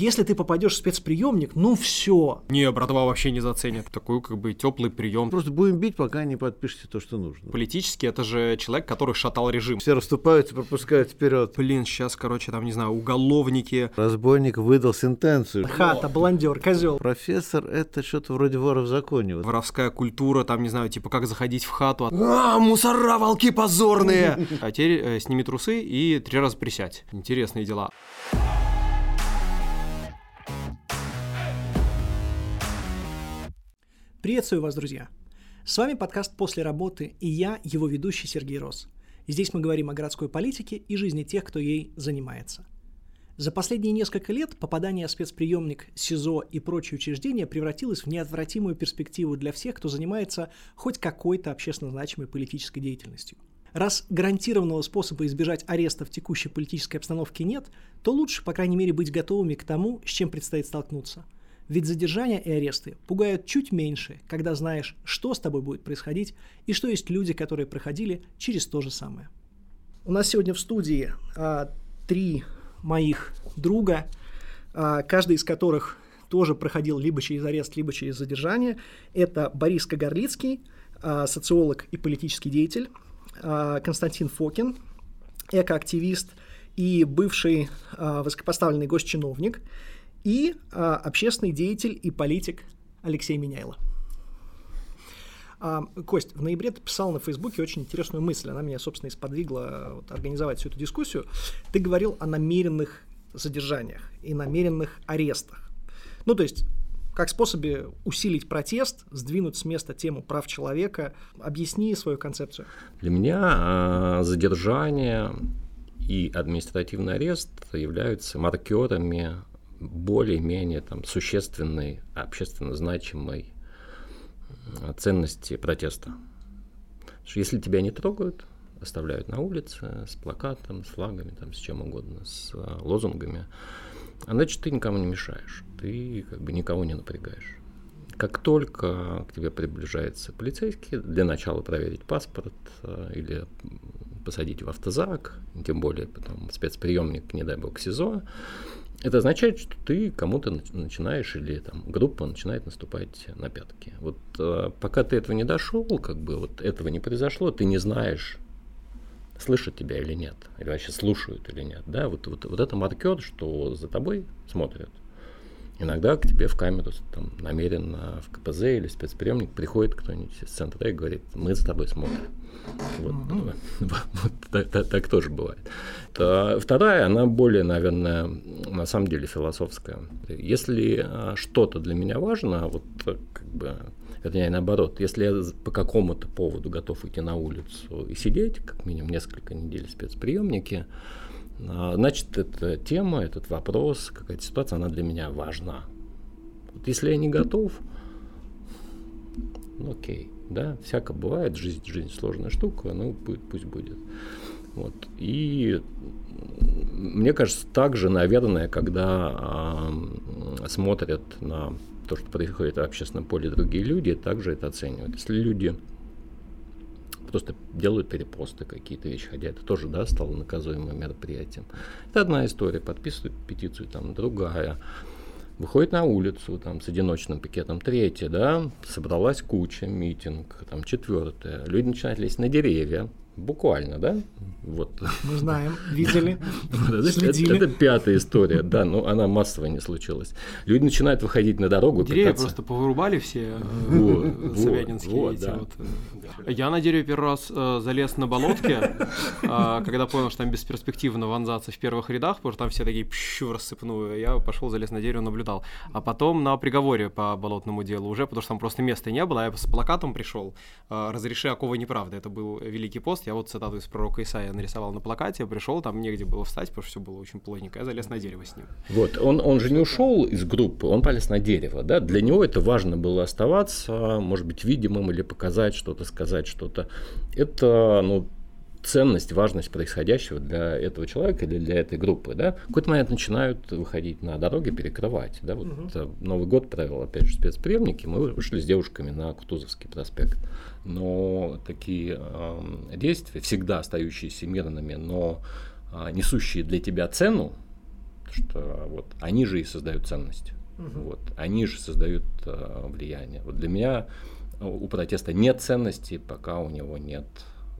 если ты попадешь в спецприемник, ну все. Не, братва вообще не заценит. Такой как бы теплый прием. Просто будем бить, пока не подпишете то, что нужно. Политически это же человек, который шатал режим. Все расступаются, пропускают вперед. Блин, сейчас, короче, там, не знаю, уголовники. Разбойник выдал сентенцию. Хата, блондер, козел. Профессор это что-то вроде вора в законе. Воровская культура, там, не знаю, типа как заходить в хату. А, мусора, волки позорные! А теперь э, сними трусы и три раза присядь. Интересные дела. Приветствую вас, друзья! С вами подкаст «После работы» и я, его ведущий Сергей Рос. Здесь мы говорим о городской политике и жизни тех, кто ей занимается. За последние несколько лет попадание в спецприемник, СИЗО и прочие учреждения превратилось в неотвратимую перспективу для всех, кто занимается хоть какой-то общественно значимой политической деятельностью. Раз гарантированного способа избежать ареста в текущей политической обстановке нет, то лучше, по крайней мере, быть готовыми к тому, с чем предстоит столкнуться – ведь задержания и аресты пугают чуть меньше, когда знаешь, что с тобой будет происходить и что есть люди, которые проходили через то же самое. У нас сегодня в студии а, три моих друга, а, каждый из которых тоже проходил либо через арест, либо через задержание. Это Борис Кагарлицкий, а, социолог и политический деятель, а, Константин Фокин, экоактивист и бывший а, высокопоставленный госчиновник – и а, общественный деятель и политик Алексей Меняйло. А, Кость, в ноябре ты писал на Фейсбуке очень интересную мысль, она меня, собственно, и сподвигла вот, организовать всю эту дискуссию. Ты говорил о намеренных задержаниях и намеренных арестах. Ну, то есть, как способе усилить протест, сдвинуть с места тему прав человека. Объясни свою концепцию. Для меня э, задержание и административный арест являются маркерами более-менее там, существенной, общественно значимой ценности протеста. что если тебя не трогают, оставляют на улице с плакатом, с флагами, там, с чем угодно, с а, лозунгами, а значит, ты никому не мешаешь, ты как бы никого не напрягаешь. Как только к тебе приближается полицейский, для начала проверить паспорт а, или посадить в автозак, тем более потом спецприемник, не дай бог, СИЗО, это означает, что ты кому-то начинаешь или там группа начинает наступать на пятки. Вот э, пока ты этого не дошел, как бы вот этого не произошло, ты не знаешь, слышат тебя или нет, или вообще слушают или нет. Да, вот, вот, вот это маркер, что за тобой смотрят. Иногда к тебе в камеру там, намеренно в КПЗ или спецприемник приходит кто-нибудь из центра и говорит, мы за тобой смотрим. Вот, mm-hmm. вот, так, так, так тоже бывает. А вторая, она более, наверное, на самом деле философская. Если а, что-то для меня важно, вот как бы вернее, наоборот, если я по какому-то поводу готов идти на улицу и сидеть, как минимум несколько недель в спецприемнике, а, значит, эта тема, этот вопрос, какая-то ситуация, она для меня важна. Вот если я не готов, ну окей, да, всяко бывает, жизнь, жизнь сложная штука, ну пусть будет. Вот. И мне кажется, также, наверное, когда э, смотрят на то, что происходит в общественном поле другие люди, также это оценивают. Если люди просто делают перепосты какие-то вещи, хотя это тоже, да, стало наказуемым мероприятием. Это одна история, подписывают петицию, там другая. Выходит на улицу там, с одиночным пикетом, третья, да, собралась куча, митинг, там четвертая. Люди начинают лезть на деревья, Буквально, да? Вот. Мы знаем, видели, следили. Это, это пятая история, да, но она массовая не случилась. Люди начинают выходить на дорогу. Деревья просто повырубали все, вот, Собянинские вот, эти да. вот. Я на дереве первый раз э, залез на болотке, э, когда понял, что там бесперспективно вонзаться в первых рядах, потому что там все такие пщу рассыпную. Я пошел, залез на дерево, наблюдал. А потом на приговоре по болотному делу уже, потому что там просто места не было, а я с плакатом пришел, э, разреши оковы неправды. Это был великий пост, я вот цитату из пророка Исаия нарисовал на плакате, пришел, там негде было встать, потому что все было очень плотненько. Я залез на дерево с ним. Вот, он, он же не ушел из группы, он полез на дерево, да. Для него это важно было оставаться, может быть, видимым или показать что-то, сказать что-то. Это, ну, ценность, важность происходящего для этого человека или для этой группы, да, в какой-то момент начинают выходить на дороги, перекрывать, да, вот угу. Новый год провел, опять же, спецприемники, мы вышли с девушками на Кутузовский проспект, но такие э, действия, всегда остающиеся мирными, но э, несущие для тебя цену, что вот они же и создают ценность. Угу. Вот, они же создают э, влияние. Вот для меня у протеста нет ценности, пока у него нет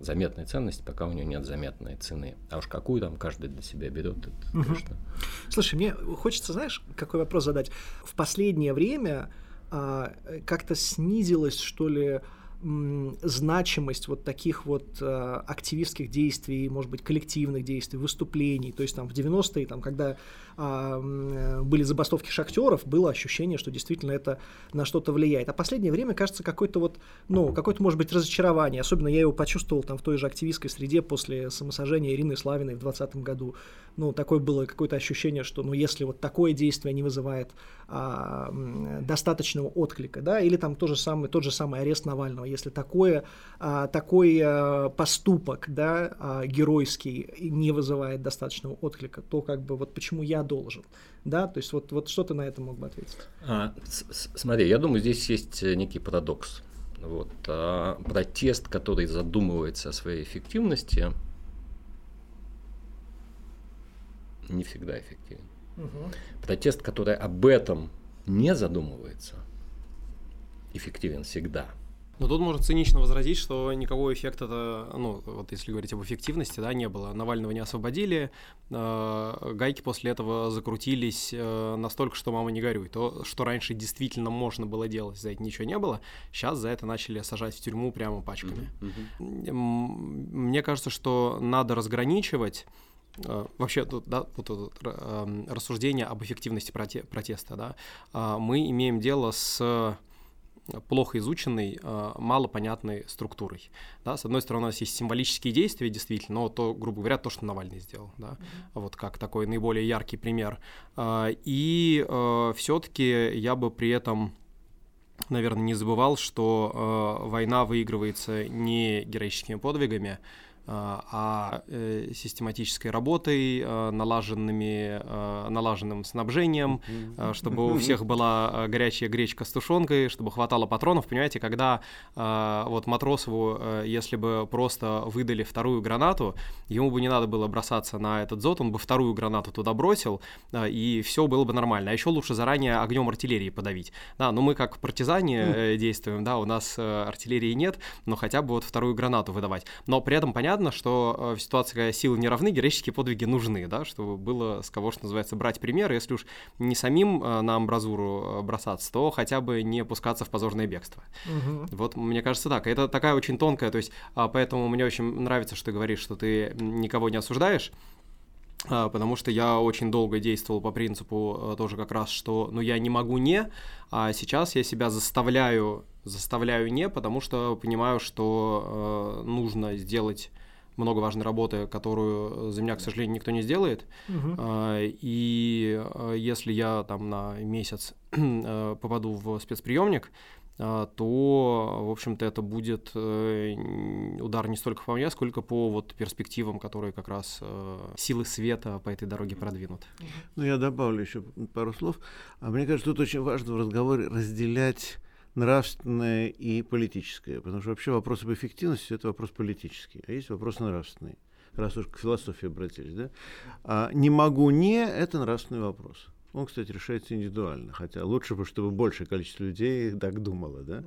заметной ценности, пока у него нет заметной цены. А уж какую там каждый для себя берет, это, угу. конечно. Слушай, мне хочется, знаешь, какой вопрос задать? В последнее время а, как-то снизилось, что ли, значимость вот таких вот э, активистских действий, может быть, коллективных действий, выступлений. То есть там в 90-е, там, когда э, были забастовки шахтеров, было ощущение, что действительно это на что-то влияет. А последнее время, кажется, какое-то вот, ну, какое-то, может быть, разочарование. Особенно я его почувствовал там в той же активистской среде после самосожжения Ирины Славиной в 2020 году. Ну, такое было какое-то ощущение, что, ну, если вот такое действие не вызывает а, достаточного отклика, да, или там то же самое, тот же самый арест Навального, если такое, а, такой а, поступок, да, а, геройский не вызывает достаточного отклика, то как бы вот почему я должен, да, то есть вот, вот что ты на это мог бы ответить? А, смотри, я думаю, здесь есть э, некий парадокс. Вот, а, протест, который задумывается о своей эффективности, не всегда эффективен. Угу. Протест, который об этом не задумывается, эффективен всегда. Но тут можно цинично возразить, что никакого эффекта, ну, вот если говорить об эффективности, да, не было. Навального не освободили, э, гайки после этого закрутились э, настолько, что мама не горюй. То, что раньше действительно можно было делать, за это ничего не было, сейчас за это начали сажать в тюрьму прямо пачками. Mm-hmm. Мне кажется, что надо разграничивать Э, вообще тут, да, вот тут э, рассуждение об эффективности проте протеста, да, э, мы имеем дело с плохо изученной, малопонятной структурой. Да? С одной стороны, у нас есть символические действия, действительно, но то, грубо говоря, то, что Навальный сделал, да? Mm-hmm. вот как такой наиболее яркий пример. И все-таки я бы при этом наверное, не забывал, что война выигрывается не героическими подвигами, а, а э, систематической работой, а, налаженными, налаженным снабжением, чтобы у всех была горячая гречка с тушенкой, чтобы хватало патронов. Понимаете, когда вот Матросову, э, если бы просто выдали вторую гранату, ему бы не надо было бросаться на этот зод, он бы вторую гранату туда бросил, и все было бы нормально. А еще лучше заранее огнем артиллерии подавить. Да, но мы как партизане э, действуем, да, у нас артиллерии нет, но хотя бы вот вторую гранату выдавать. Но при этом понятно, понятно, что э, в ситуации, когда силы не равны, героические подвиги нужны, да, чтобы было с кого, что называется, брать примеры, если уж не самим э, на амбразуру э, бросаться, то хотя бы не пускаться в позорное бегство. Угу. Вот мне кажется так. Это такая очень тонкая, то есть а, поэтому мне очень нравится, что ты говоришь, что ты никого не осуждаешь, а, потому что я очень долго действовал по принципу тоже как раз, что ну я не могу не, а сейчас я себя заставляю заставляю не, потому что понимаю, что э, нужно сделать много важной работы, которую э, за меня, к сожалению, никто не сделает. Угу. И э, если я там на месяц э, попаду в спецприемник, то, в общем-то, это будет удар не столько по мне, сколько по вот перспективам, которые как раз силы света по этой дороге продвинут. Ну, я добавлю еще пару слов. А мне кажется, тут очень важно в разговоре разделять нравственное и политическое. Потому что вообще вопрос об эффективности – это вопрос политический, а есть вопрос нравственный. Раз уж к философии обратились, да? А «не могу не» – это нравственный вопрос. Он, кстати, решается индивидуально, хотя лучше бы, чтобы большее количество людей так думало, да.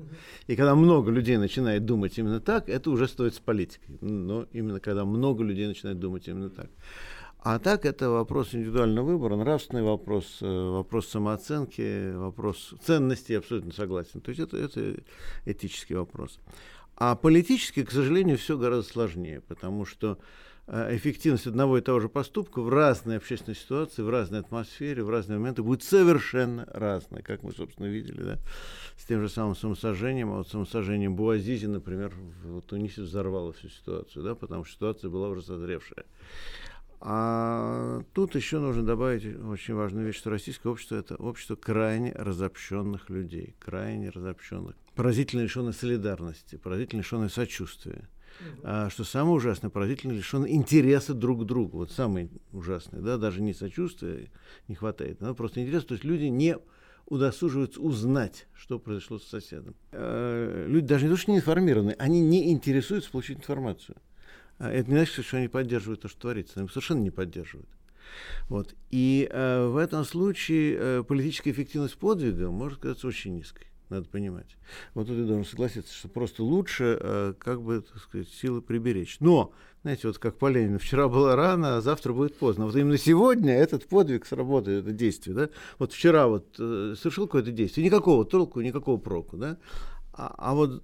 И когда много людей начинает думать именно так, это уже стоит с политикой. Но именно когда много людей начинает думать именно так. А так это вопрос индивидуального выбора, нравственный вопрос, э, вопрос самооценки, вопрос ценности, абсолютно согласен. То есть это, это этический вопрос. А политически, к сожалению, все гораздо сложнее, потому что э, эффективность одного и того же поступка в разной общественной ситуации, в разной атмосфере, в разные моменты будет совершенно разной, как мы, собственно, видели, да, с тем же самым самосожжением, а вот самосожжением Буазизи, например, в Тунисе взорвало всю ситуацию, да, потому что ситуация была уже созревшая. А тут еще нужно добавить очень важную вещь, что российское общество это общество крайне разобщенных людей, крайне разобщенных, поразительно лишенной солидарности, поразительно лишенной сочувствия. А, что самое ужасное, поразительно лишенный интереса друг к другу. Вот самое ужасное, да, даже не сочувствия не хватает, но просто интерес. То есть люди не удосуживаются узнать, что произошло с соседом. А, люди даже не то, что не информированы, они не интересуются получить информацию. А это не значит, что они поддерживают то, что творится. Они совершенно не поддерживают. Вот. И э, в этом случае э, политическая эффективность подвига может казаться очень низкой надо понимать. Вот тут я должен согласиться, что просто лучше, э, как бы, так сказать, силы приберечь. Но, знаете, вот как по Ленину, вчера было рано, а завтра будет поздно. Вот именно сегодня этот подвиг сработает, это действие, да? Вот вчера вот э, совершил какое-то действие, никакого толку, никакого проку, да? А, а вот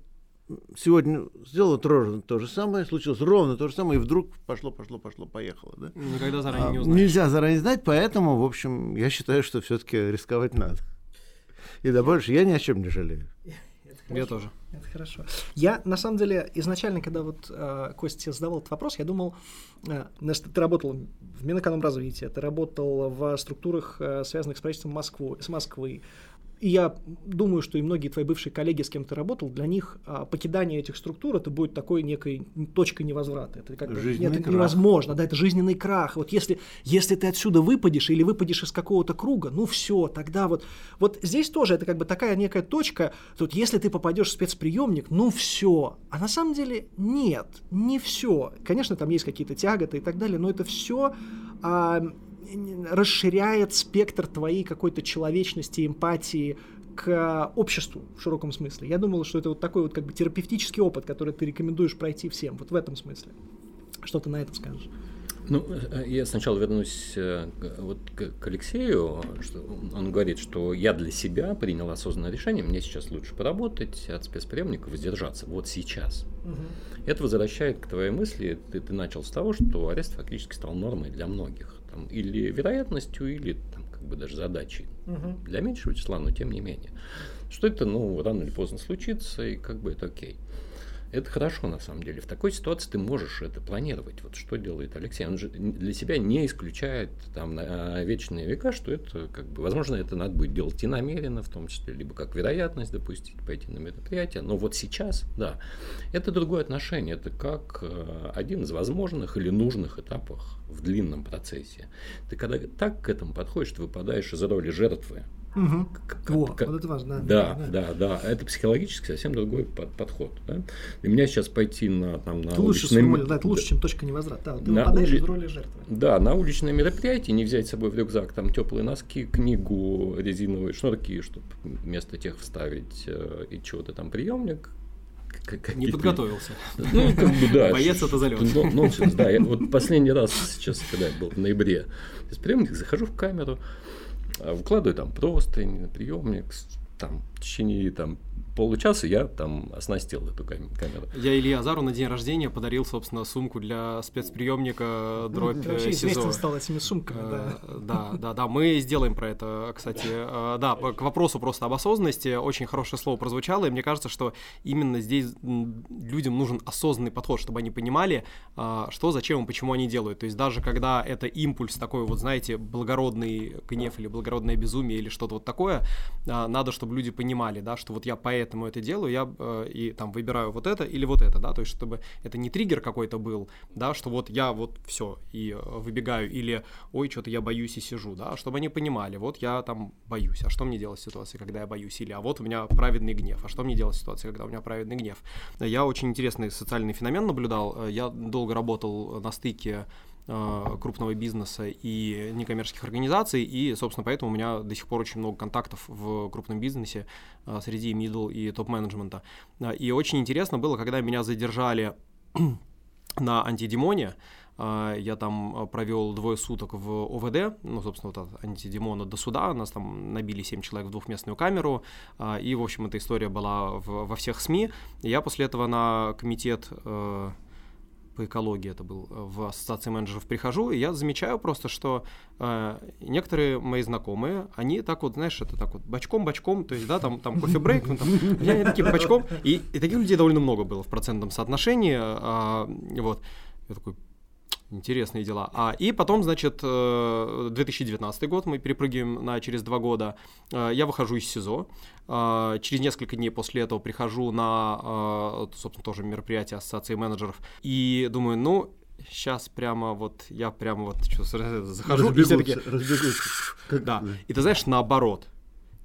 сегодня сделал ровно то же самое, случилось ровно то же самое, и вдруг пошло, пошло, пошло, поехало. Да? Никогда заранее а, не узнаешь. Нельзя заранее знать, поэтому, в общем, я считаю, что все-таки рисковать надо. И да больше я ни о чем не жалею. Я тоже. Это хорошо. Я, на самом деле, изначально, когда вот э, Костя задавал этот вопрос, я думал, э, значит, ты работал в Минэкономразвитии, ты работал в структурах, э, связанных с правительством Москвы, с Москвы, и я думаю, что и многие твои бывшие коллеги, с кем ты работал, для них а, покидание этих структур это будет такой некой точкой невозврата. Это как бы нет, это невозможно, да, это жизненный крах. Вот если, если ты отсюда выпадешь или выпадешь из какого-то круга, ну все, тогда вот. Вот здесь тоже это как бы такая некая точка. Тут если ты попадешь в спецприемник, ну все. А на самом деле нет, не все. Конечно, там есть какие-то тяготы и так далее, но это все а, расширяет спектр твоей какой-то человечности, эмпатии к обществу в широком смысле. Я думал, что это вот такой вот как бы терапевтический опыт, который ты рекомендуешь пройти всем. Вот в этом смысле. Что ты на это скажешь? Ну, э, я сначала вернусь э, вот к Алексею, что он говорит, что я для себя принял осознанное решение, мне сейчас лучше поработать, от спецприемников воздержаться, вот сейчас. Угу. Это возвращает к твоей мысли, ты, ты начал с того, что арест фактически стал нормой для многих там, или вероятностью, или там, как бы даже задачей угу. для меньшего числа, но тем не менее. Что это, ну, рано или поздно случится, и как бы это окей. Это хорошо, на самом деле. В такой ситуации ты можешь это планировать. Вот что делает Алексей. Он же для себя не исключает там на вечные века, что это, как бы, возможно, это надо будет делать и намеренно, в том числе, либо как вероятность допустить, пойти на мероприятие. Но вот сейчас, да, это другое отношение. Это как э, один из возможных или нужных этапов в длинном процессе. Ты когда так к этому подходишь, ты выпадаешь из роли жертвы Угу. Как, Во, как, вот это важно. Да, да, да, да. Это психологически совсем другой под, подход. Да? Для меня сейчас пойти на там на это лучше, уличное... да, это лучше, чем точка невозврата. Да, ты на ули... в роли жертвы. Да, на уличное мероприятие не взять с собой в рюкзак там теплые носки, книгу, резиновые шнурки, чтобы вместо тех вставить э, и чего-то там приемник, не подготовился. Ну, как бы, да. Боец это залет. Нонсенс, да. Я вот последний раз сейчас, когда я был в ноябре, из приемника захожу в камеру, выкладываю там простынь, приемник, там, в течение там, получаса я там оснастил эту камеру. Я Илья Азару на день рождения подарил, собственно, сумку для спецприемника дробь ну, вообще СИЗО. стал этими сумками, да. Да, да, да, мы сделаем про это, кстати. Э, да, к вопросу просто об осознанности, очень хорошее слово прозвучало, и мне кажется, что именно здесь людям нужен осознанный подход, чтобы они понимали, э, что, зачем и почему они делают. То есть даже когда это импульс такой вот, знаете, благородный гнев или благородное безумие или что-то вот такое, э, надо, чтобы люди понимали, да, что вот я поэтому поэтому это делаю, я э, и там выбираю вот это или вот это, да, то есть чтобы это не триггер какой-то был, да, что вот я вот все и э, выбегаю, или ой, что-то я боюсь и сижу, да, чтобы они понимали, вот я там боюсь, а что мне делать в ситуации, когда я боюсь, или а вот у меня праведный гнев, а что мне делать в ситуации, когда у меня праведный гнев. Я очень интересный социальный феномен наблюдал, э, я долго работал на стыке крупного бизнеса и некоммерческих организаций, и, собственно, поэтому у меня до сих пор очень много контактов в крупном бизнесе э, среди middle и топ-менеджмента. Э, и очень интересно было, когда меня задержали на антидемоне, я там провел двое суток в ОВД, ну, собственно, вот от антидемона до суда, нас там набили 7 человек в двухместную камеру, и, в общем, эта история была во всех СМИ. Я после этого на комитет по экологии это был, э, в ассоциации менеджеров прихожу, и я замечаю просто, что э, некоторые мои знакомые, они так вот, знаешь, это так вот бочком-бочком, то есть, да, там, там кофе-брейк, ну, там, они такие бочком, и, и таких людей довольно много было в процентном соотношении, э, вот, я такой, Интересные дела. А, и потом, значит, 2019 э, год, мы перепрыгиваем на через два года. Э, я выхожу из СИЗО. Э, через несколько дней после этого прихожу на, собственно, тоже мероприятие Ассоциации менеджеров. И думаю, ну, сейчас прямо вот, я прямо вот что, захожу, разбегутся, и все таки... разбегутся. Да. И ты знаешь, наоборот.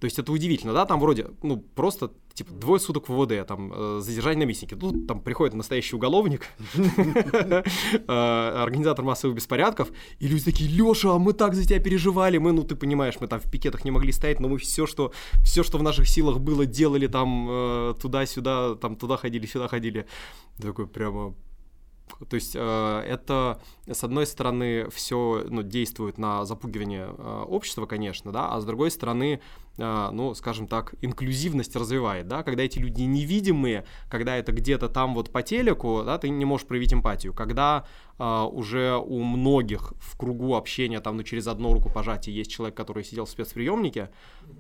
То есть это удивительно, да, там вроде, ну, просто, типа, двое суток в ВВД, там, э, задержание на митинге. Тут там приходит настоящий уголовник, э, организатор массовых беспорядков, и люди такие, Леша, а мы так за тебя переживали, мы, ну, ты понимаешь, мы там в пикетах не могли стоять, но мы все, что, все, что в наших силах было, делали там э, туда-сюда, там, туда ходили, сюда ходили. Такой прямо то есть э, это, с одной стороны, все ну, действует на запугивание э, общества, конечно, да, а с другой стороны, ну, скажем так, инклюзивность развивает, да, когда эти люди невидимые, когда это где-то там вот по телеку, да, ты не можешь проявить эмпатию, когда Uh, уже у многих в кругу общения, там, ну, через одну руку пожатия есть человек, который сидел в спецприемнике,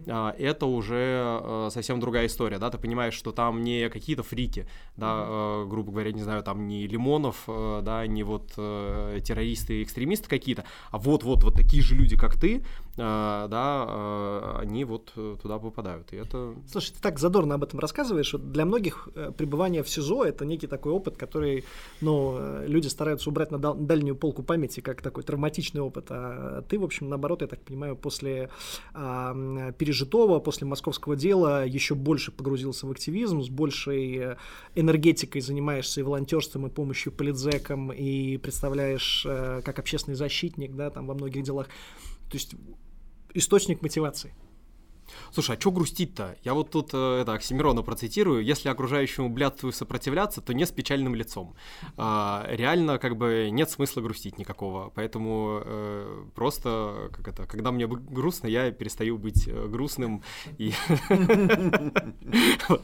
uh, это уже uh, совсем другая история, да, ты понимаешь, что там не какие-то фрики, да, грубо говоря, не знаю, там не Лимонов, да, не вот террористы и экстремисты какие-то, а вот-вот вот такие же люди, как ты, да, они вот туда попадают, и это... Слушай, ты так задорно об этом рассказываешь, вот для многих э, пребывание в СИЗО — это некий такой опыт, который, ну, э, люди стараются убрать брать на дальнюю полку памяти как такой травматичный опыт. А ты, в общем, наоборот, я так понимаю, после а, пережитого, после московского дела еще больше погрузился в активизм, с большей э, энергетикой занимаешься и волонтерством, и помощью политзекам, и представляешь а, как общественный защитник, да, там во многих делах. То есть источник мотивации. Слушай, а что грустить-то? Я вот тут э, это Оксимирона процитирую. Если окружающему блядству сопротивляться, то не с печальным лицом. А, реально, как бы, нет смысла грустить никакого. Поэтому э, просто, как это, когда мне грустно, я перестаю быть э, грустным.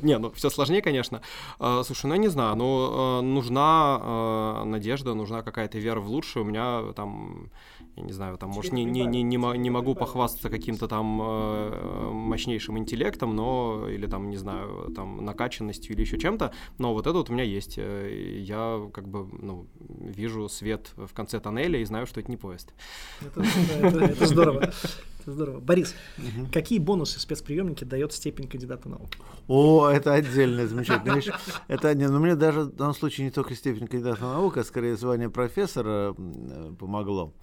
Не, ну, все сложнее, конечно. А, слушай, ну, я не знаю, но нужна надежда, нужна какая-то вера в лучшее. У меня там я не знаю, там, может, не, не, не, не, не могу похвастаться каким-то там э, мощнейшим интеллектом, но, или там, не знаю, там, накачанностью или еще чем-то, но вот это вот у меня есть. Э, я, как бы, ну, вижу свет в конце тоннеля и знаю, что это не поезд. Это здорово. Это здорово. Борис, угу. какие бонусы спецприемники дает степень кандидата наук? О, это отдельная замечательная вещь. Это не, но мне даже в данном случае не только степень кандидата наук, а скорее звание профессора помогло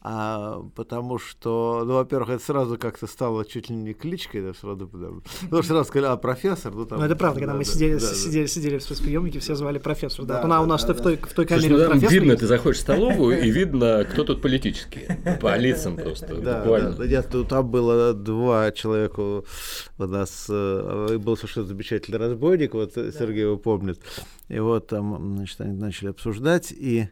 а, потому что, ну, во-первых, это сразу как-то стало чуть ли не кличкой, да, сразу, потому, потому что сразу сказали, а, профессор, ну, там... Ну, это правда, когда да, мы да, сидели, да, сидели, да. сидели в спецприемнике, все звали профессор, да, да, да у нас да, в, той, в той камере Слушай, ну, Видно, есть. ты заходишь в столовую, и видно, кто тут политический, по лицам просто, да, буквально. Да, нет, там было два человека у нас, э, был совершенно замечательный разбойник, вот Сергей его помнит, и вот там, значит, они начали обсуждать, и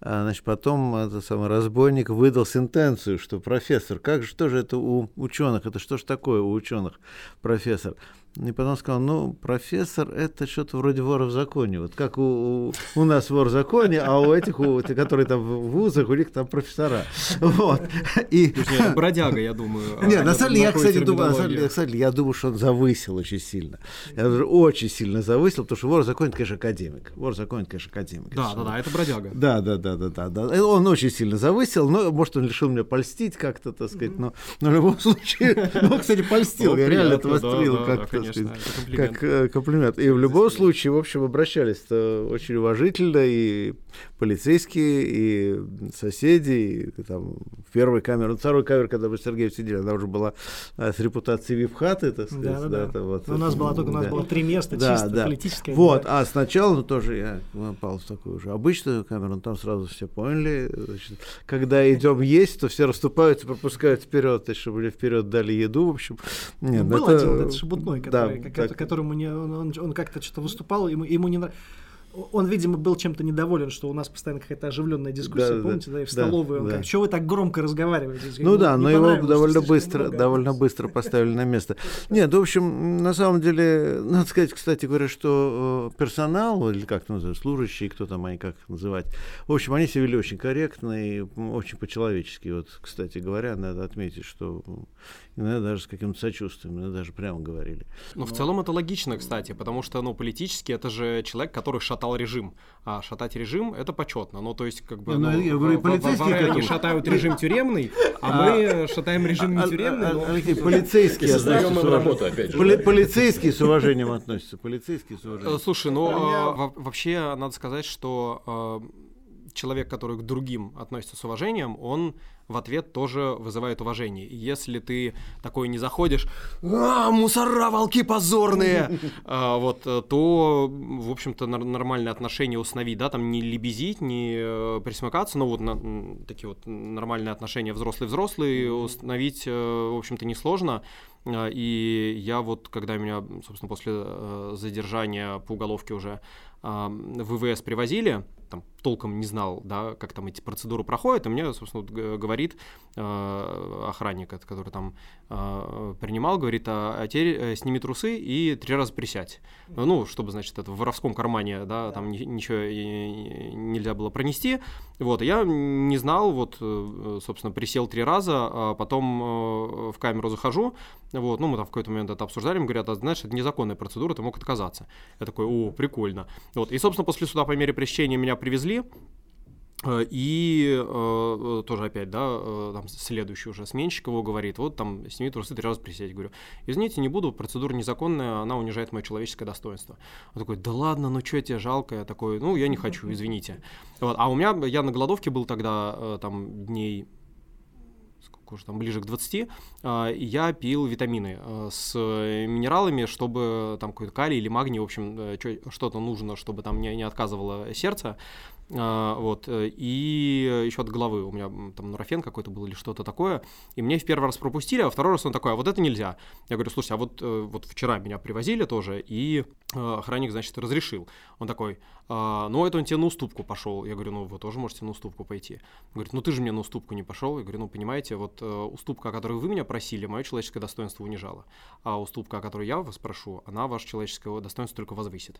значит, потом этот самый разбойник выдал сентенцию, что профессор, как же, что же это у ученых, это что же такое у ученых профессор? И потом сказал, ну, профессор, это что-то вроде вора в законе. Вот как у, у, у нас вор в законе, а у этих, у, которые там в вузах, у них там профессора. Вот. И... Нет, бродяга, я думаю. Нет, на самом деле, я, кстати, думаю, на самом деле, кстати, я думаю, что он завысил очень сильно. Я очень сильно завысил, потому что вор в законе, конечно, академик. Вор в законе, конечно, академик. Да, да, да, это бродяга. Да, да, да, да, да, да. Он очень сильно завысил, но, может, он решил меня польстить как-то, так сказать, но, но в любом случае, ну, кстати, польстил, я реально это воспринял как-то конечно, комплимент. Как э, комплимент. И в любом случае, в общем, обращались очень уважительно, и полицейские, и соседи, и там в первой камере, ну, второй камере, когда мы с Сергеем сидели, она уже была а, с репутацией вип-хаты, так сказать. Да, да, да. Это вот, у нас было только, у нас да. было три места да, чисто да. политическое. Вот, а сначала, ну, тоже я попал в такую уже обычную камеру, ну, там сразу все поняли, значит, когда идем есть, то все расступаются, пропускают вперед, чтобы мне вперед дали еду, в общем. Нет, ну, был это, один, это шебутной, который, да, как, так... которому не, он, он, он как-то что-то выступал, ему, ему не нравилось он, видимо, был чем-то недоволен, что у нас постоянно какая-то оживленная дискуссия, да, помните, да, да и в столовой, он да. как, что вы так громко разговариваете? Ну да, но его довольно быстро, довольно быстро поставили на место. Нет, в общем, на самом деле, надо сказать, кстати говоря, что э, персонал, или как называют, служащие, кто там они, как называть, в общем, они себя вели очень корректно и очень по-человечески. Вот, кстати говоря, надо отметить, что иногда даже с каким-то сочувствием, иногда даже прямо говорили. Ну, в целом это логично, кстати, потому что, ну, политически это же человек, который шатал режим, а шатать режим это почетно, ну, то есть, как бы, ну, ну, я говорю, полицейские они шатают режим тюремный, а мы шатаем режим не тюремный, но... Полицейские создаем работу, опять же. Полицейские с уважением относятся, полицейские с уважением. Э, слушай, ну, а, вообще, надо сказать, что э, человек, который к другим относится с уважением, он в ответ тоже вызывает уважение. И если ты такой не заходишь, а, мусора, волки позорные, а, вот, э, то, в общем-то, нормальные отношения установить, да, там не лебезить, не э, присмыкаться, но вот такие вот нормальные отношения взрослый-взрослый установить, э, в общем-то, несложно. И я вот, когда меня, собственно, после задержания по уголовке уже в ВВС привозили, там толком не знал, да, как там эти процедуры проходят, и мне, собственно, вот говорит э, охранник, который там э, принимал, говорит, а, а теперь э, сними трусы и три раза присядь. Ну, чтобы, значит, это в воровском кармане, да, там ничего нельзя было пронести. Вот, я не знал, вот, э, собственно, присел три раза, а потом э, в камеру захожу, вот, ну, мы там в какой-то момент это обсуждали, мне говорят, а, знаешь, это незаконная процедура, ты мог отказаться. Я такой, о, прикольно. Вот, и, собственно, после суда по мере пресечения меня привезли, э, и э, тоже опять, да, э, там следующий уже сменщик его говорит, вот там сними трусы три раза присесть. Говорю, извините, не буду, процедура незаконная, она унижает мое человеческое достоинство. Он такой, да ладно, ну что тебе жалко? Я такой, ну я не хочу, извините. Вот. А у меня, я на голодовке был тогда э, там дней уже там ближе к 20, а, я пил витамины а, с минералами, чтобы там какой-то калий или магний, в общем, э, что-то нужно, чтобы там не, не отказывало сердце. А, вот, э, и еще от головы у меня там нурофен какой-то был или что-то такое, и мне в первый раз пропустили, а второй раз он такой, а вот это нельзя. Я говорю, слушай, а вот, э, вот вчера меня привозили тоже, и э, охранник, значит, разрешил. Он такой, а, ну, это он тебе на уступку пошел. Я говорю, ну, вы тоже можете на уступку пойти. Он говорит, ну, ты же мне на уступку не пошел. Я говорю, ну, понимаете, вот уступка, о которой вы меня просили, мое человеческое достоинство унижало. А уступка, о которой я вас прошу, она ваше человеческое достоинство только возвысит.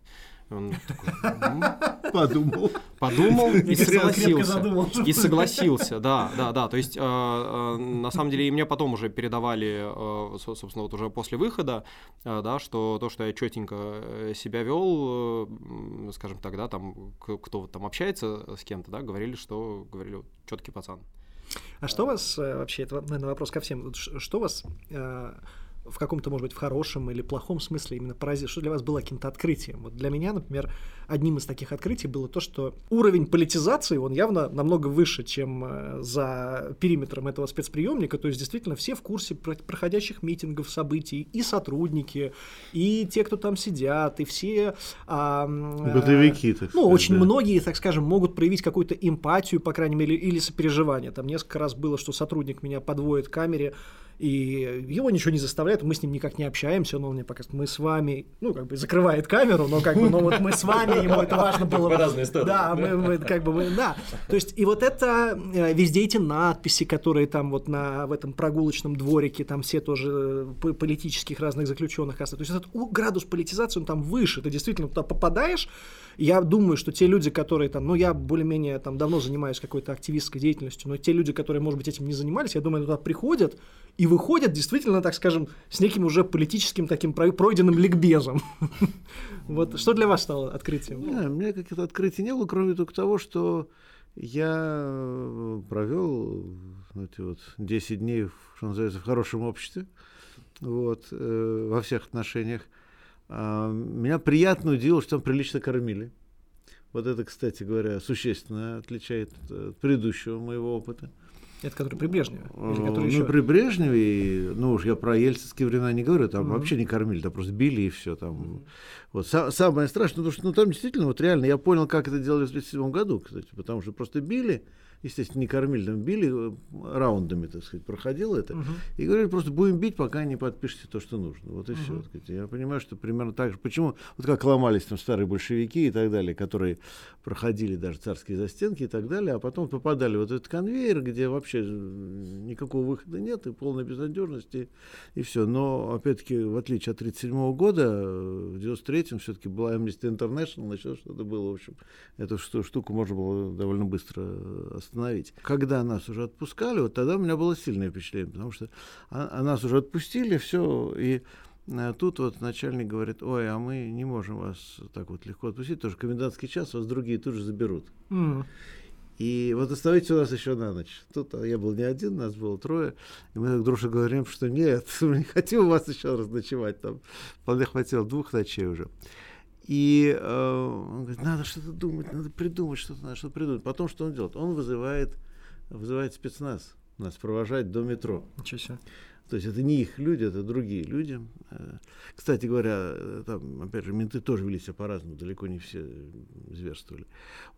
Он такой, подумал подумал и согласился. И согласился, да, да, да. То есть, э, э, на самом деле, и мне потом уже передавали, э, собственно, вот уже после выхода, да, что то, что я четенько себя вел, скажем так, да, там, кто там общается с кем-то, да, говорили, что, говорили, четкий пацан. А что вас вообще, это, наверное, вопрос ко всем, что вас в каком-то, может быть, в хорошем или плохом смысле именно поразило, что для вас было каким-то открытием? Вот для меня, например, одним из таких открытий было то, что уровень политизации, он явно намного выше, чем э, за периметром этого спецприемника, то есть действительно все в курсе проходящих митингов, событий, и сотрудники, и те, кто там сидят, и все... А, Бытовики, так сказать, Ну, очень да. многие, так скажем, могут проявить какую-то эмпатию, по крайней мере, или сопереживание. Там несколько раз было, что сотрудник меня подводит к камере, и его ничего не заставляет, мы с ним никак не общаемся, но он мне показывает, мы с вами, ну, как бы закрывает камеру, но как бы, ну, вот мы с вами, ему это важно было. Разные стороны. Да, мы, мы как бы, мы, да. То есть, и вот это, э, везде эти надписи, которые там вот на, в этом прогулочном дворике, там все тоже э, политических разных заключенных, то есть этот градус политизации, он там выше, ты действительно туда попадаешь, я думаю, что те люди, которые там, ну, я более-менее там давно занимаюсь какой-то активистской деятельностью, но те люди, которые, может быть, этим не занимались, я думаю, туда приходят и выходят действительно, так скажем, с неким уже политическим таким пройденным ликбезом. Вот что для вас стало открытием? Не, у меня каких-то открытий не было, кроме только того, что я э, провел эти вот 10 дней, что называется, в хорошем обществе, вот, э, во всех отношениях. А, меня приятно удивило, что там прилично кормили. Вот это, кстати говоря, существенно отличает от предыдущего моего опыта. Это который при Брежневе? Или который ну, еще... при Брежневе, ну уж я про ельцинские времена не говорю, там mm-hmm. вообще не кормили, там просто били и все. Там. Mm-hmm. Вот. Са- самое страшное, потому что ну, там действительно, вот реально, я понял, как это делали в 1937 году, кстати, потому что просто били, естественно, не кормили, там били э, раундами, так сказать, проходило это. Угу. И говорили, просто будем бить, пока не подпишете то, что нужно. Вот и угу. все. сказать. Я понимаю, что примерно так же. Почему? Вот как ломались там старые большевики и так далее, которые проходили даже царские застенки и так далее, а потом попадали в вот этот конвейер, где вообще никакого выхода нет и полной безнадежности и все. Но, опять-таки, в отличие от 1937 года, в 93-м все-таки была Amnesty International, еще что-то было, в общем, эту штуку можно было довольно быстро остановить. Когда нас уже отпускали, вот тогда у меня было сильное впечатление, потому что а, а нас уже отпустили, все, и а тут вот начальник говорит, ой, а мы не можем вас так вот легко отпустить, потому что комендантский час вас другие тут же заберут. Mm. И вот оставайтесь у нас еще на ночь. Тут я был не один, нас было трое. И мы так дружно говорим, что нет, мы не хотим у вас еще раз ночевать. Там вполне хватило двух ночей уже. И э, он говорит, надо что-то думать, надо придумать что-то, надо что-то придумать. Потом что он делает? Он вызывает, вызывает спецназ. нас провожать до метро. Ничего себе. То есть это не их люди, это другие люди. Э, кстати говоря, там, опять же, менты тоже вели себя по-разному, далеко не все зверствовали.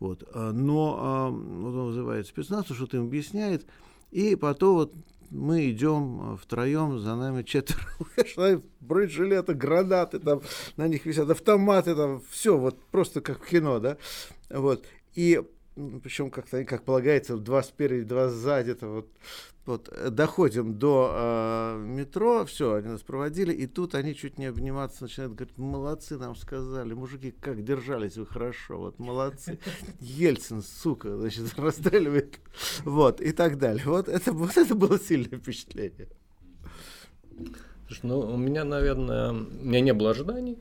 Вот. А, но а, вот он вызывает спецназ, что-то им объясняет, и потом вот мы идем втроем, за нами четверо, бронежилеты, гранаты, там, на них висят автоматы, там, все, вот просто как в кино, да, вот, и причем как-то, как полагается, два спереди, два сзади, это вот вот, э, доходим до э, метро, все, они нас проводили, и тут они чуть не обниматься начинают, говорят, молодцы, нам сказали, мужики, как держались вы хорошо, вот, молодцы. Ельцин, сука, значит, расстреливает, вот, и так далее. Вот это, вот это было сильное впечатление. Слушай, ну, у меня, наверное, у меня не было ожиданий,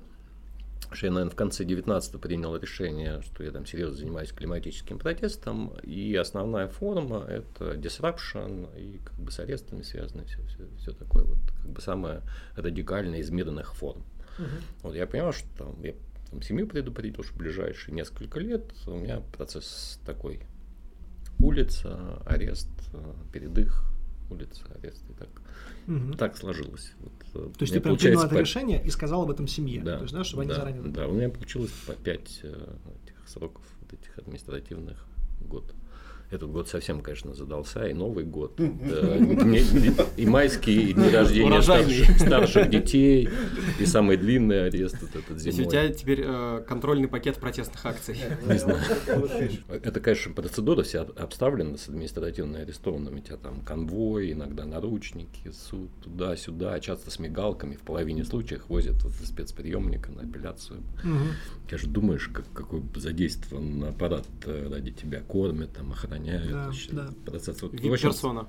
что я, наверное, в конце 19 принял решение, что я там серьезно занимаюсь климатическим протестом, и основная форма – это disruption, и как бы с арестами связано все, все, все такое, вот как бы самое радикальное из мирных форм. Uh-huh. Вот я понял, что там, я там, семью предупредил, что в ближайшие несколько лет у меня процесс такой. Улица, арест, передых, улица, арест и так. Угу. Так сложилось. Вот, э, То есть ты прям принял это по... решение и сказал об этом семье, да, то есть, да, чтобы да, они заранее... Да, у меня получилось по пять э, этих сроков, вот этих административных год этот год совсем, конечно, задался, и Новый год, и майские, и дни рождения старших, детей, и самый длинный арест этот зимой. у тебя теперь э, контрольный пакет протестных акций. Не знаю. Это, конечно, процедура вся обставлена с административно арестованными. У тебя там конвой, иногда наручники, суд, туда-сюда, часто с мигалками. В половине случаев возят вот спецприемника на апелляцию. Же думаешь, как, какой задействован аппарат ради тебя, кормят, там, охраняют охраняют да, значит, да. процесс. Вот, в общем, персона.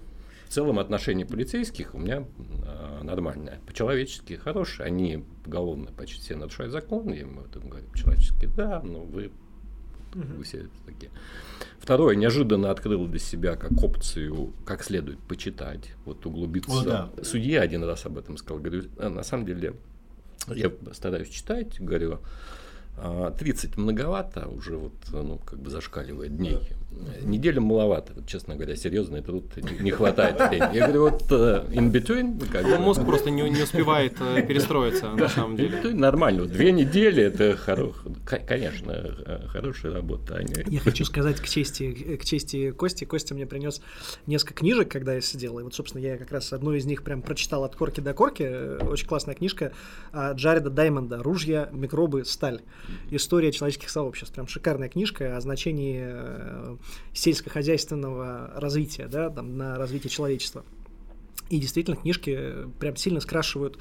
В целом отношение полицейских у меня э, нормальное. По-человечески хорошие. Они поголовно почти все нарушают закон. Я ему это говорю по-человечески, да, но вы, угу. вы все такие. Второе, неожиданно открыл для себя как опцию, как следует почитать, вот углубиться. О, да. Судья один раз об этом сказал. Говорю, «А, на самом деле, я стараюсь читать, говорю, 30 а, многовато, уже вот, ну, как бы зашкаливает дней. Неделя маловато, вот, честно говоря, серьезный труд не хватает времени. Я говорю, вот uh, in between. Как ну, мозг просто не, не успевает перестроиться, на самом деле. In нормально, две недели, это, хоро... конечно, э, хорошая работа. Они... Я хочу сказать к чести, к чести Кости. Костя мне принес несколько книжек, когда я сидел, и вот, собственно, я как раз одну из них прям прочитал от корки до корки, очень классная книжка Джареда Даймонда «Ружья, микробы, сталь». История человеческих сообществ. Прям шикарная книжка о значении э, сельскохозяйственного развития, да, там, на развитие человечества. И действительно, книжки прям сильно скрашивают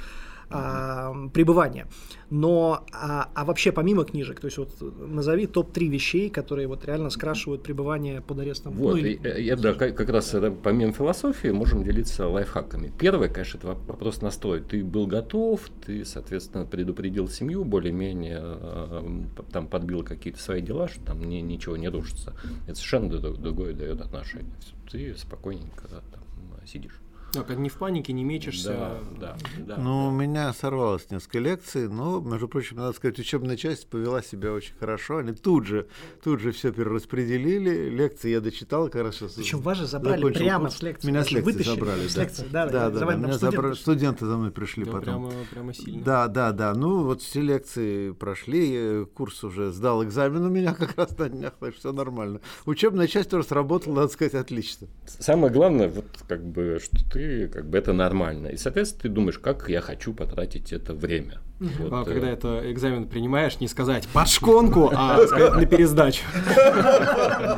а, пребывания. Но, а, а вообще помимо книжек, то есть вот назови топ-3 вещей, которые вот реально скрашивают пребывание под арестом. Вот, ну, и, э, я, да, как, как раз это, помимо философии можем делиться лайфхаками. Первое, конечно, это вопрос настроя. Ты был готов, ты, соответственно, предупредил семью, более-менее э, там подбил какие-то свои дела, что там не, ничего не рушится. Это совершенно другое дает отношение. Ты спокойненько да, там, сидишь. А как не в панике, не мечешься. Да, да, да. Ну, у меня сорвалось несколько лекций, но, между прочим, надо сказать, учебная часть повела себя очень хорошо. Они тут же, тут же все перераспределили. Лекции я дочитал, как раз сейчас. Причем вас же забрали закончил. прямо с лекции. Меня с лекции вытащили, забрали. С лекции. Да, да, да. да, да. Меня забрали, студенты за мной пришли да, потом. Прямо, прямо сильно. Да, да, да. Ну, вот все лекции прошли, курс уже сдал экзамен у меня как раз на днях, так все нормально. Учебная часть тоже сработала, надо сказать, отлично. Самое главное, вот как бы, что ты, как бы это нормально. И, соответственно, ты думаешь, как я хочу потратить это время. Вот, а, э... когда это экзамен принимаешь, не сказать под шконку, а сказать на пересдачу.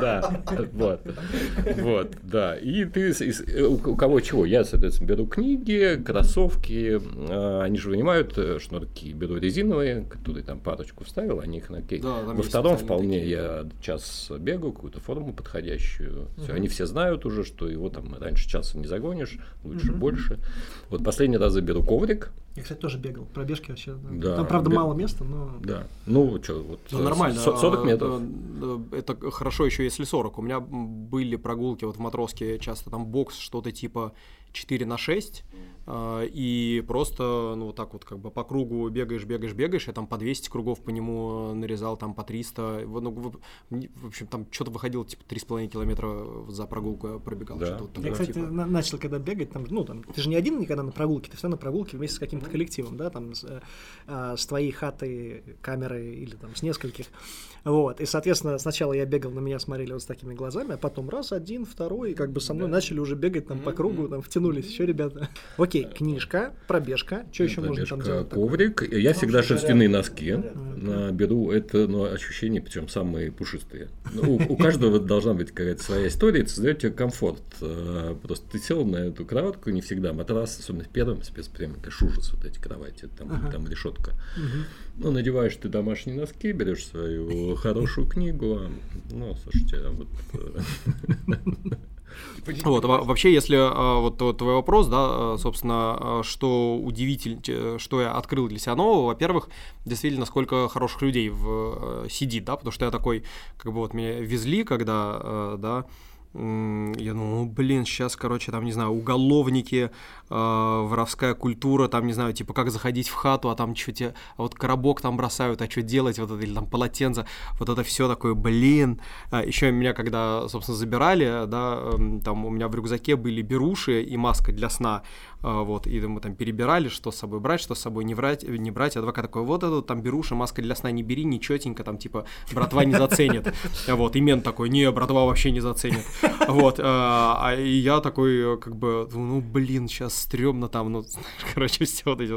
Да, вот, вот, да. И ты, у кого чего? Я, соответственно, беру книги, кроссовки, а, они же вынимают э, шнурки, беру резиновые, туда там парочку вставил, они их накидывают. Во втором вполне я час бегаю, какую-то форму подходящую. Они все знают уже, что его там раньше часа не загонишь, лучше больше. Вот последний раз заберу коврик, я, кстати, тоже бегал. Пробежки вообще. Да. Там, правда, бег... мало места, но. Да. Ну, что, вот. Ну, нормально. 40 метров. Это хорошо еще, если 40. У меня были прогулки вот в матроске часто там бокс, что-то типа 4 на 6. а, и просто, ну, вот так вот как бы по кругу бегаешь, бегаешь, бегаешь, я там по 200 кругов по нему нарезал, там по 300, ну, в общем, там что-то выходило, типа, 3,5 километра за прогулку я пробегал. Да. Вот я, кстати, типа... начал когда бегать, там, ну, там, ты же не один никогда на прогулке, ты все на прогулке вместе с каким-то коллективом, да, там, с, э, с твоей хатой, камерой или там с нескольких. Вот. И, соответственно, сначала я бегал, на меня смотрели вот с такими глазами, а потом раз, один, второй, и как бы со мной да. начали уже бегать там по кругу, там втянулись еще ребята. Окей, книжка, пробежка, что еще можно там делать? Коврик. Такое? Я всегда шерстяные носки беру, это ну, ощущения, причем самые пушистые. Ну, у, у каждого должна быть какая-то своя история, это создает тебе комфорт. Э, просто ты сел на эту кроватку, не всегда матрас, особенно в первом спецприеме, это ужас, вот эти кровати, там, ага. там решетка. Угу. Ну, надеваешь ты домашние носки, берешь свою хорошую книгу. Ну, слушайте, а вот... Э, вот, вообще, если а, вот твой вопрос, да, а, собственно, что удивительно, что я открыл для себя нового, во-первых, действительно, сколько хороших людей в, э, сидит, да, потому что я такой, как бы вот меня везли, когда, э, да, я думал, ну, блин, сейчас, короче, там, не знаю, уголовники, э, воровская культура, там, не знаю, типа, как заходить в хату, а там что то а вот коробок там бросают, а что делать, вот это, или там полотенце, вот это все такое, блин. А, еще меня, когда, собственно, забирали, да, эм, там у меня в рюкзаке были беруши и маска для сна, а, вот, и мы там перебирали, что с собой брать, что с собой не брать, не брать, адвокат такой, вот эту там беруша, маска для сна не бери, нечетенько, там, типа, братва не заценит, вот, и мент такой, не, братва вообще не заценит, вот, а, а я такой, как бы, ну, блин, сейчас стрёмно там, ну, короче, все вот эти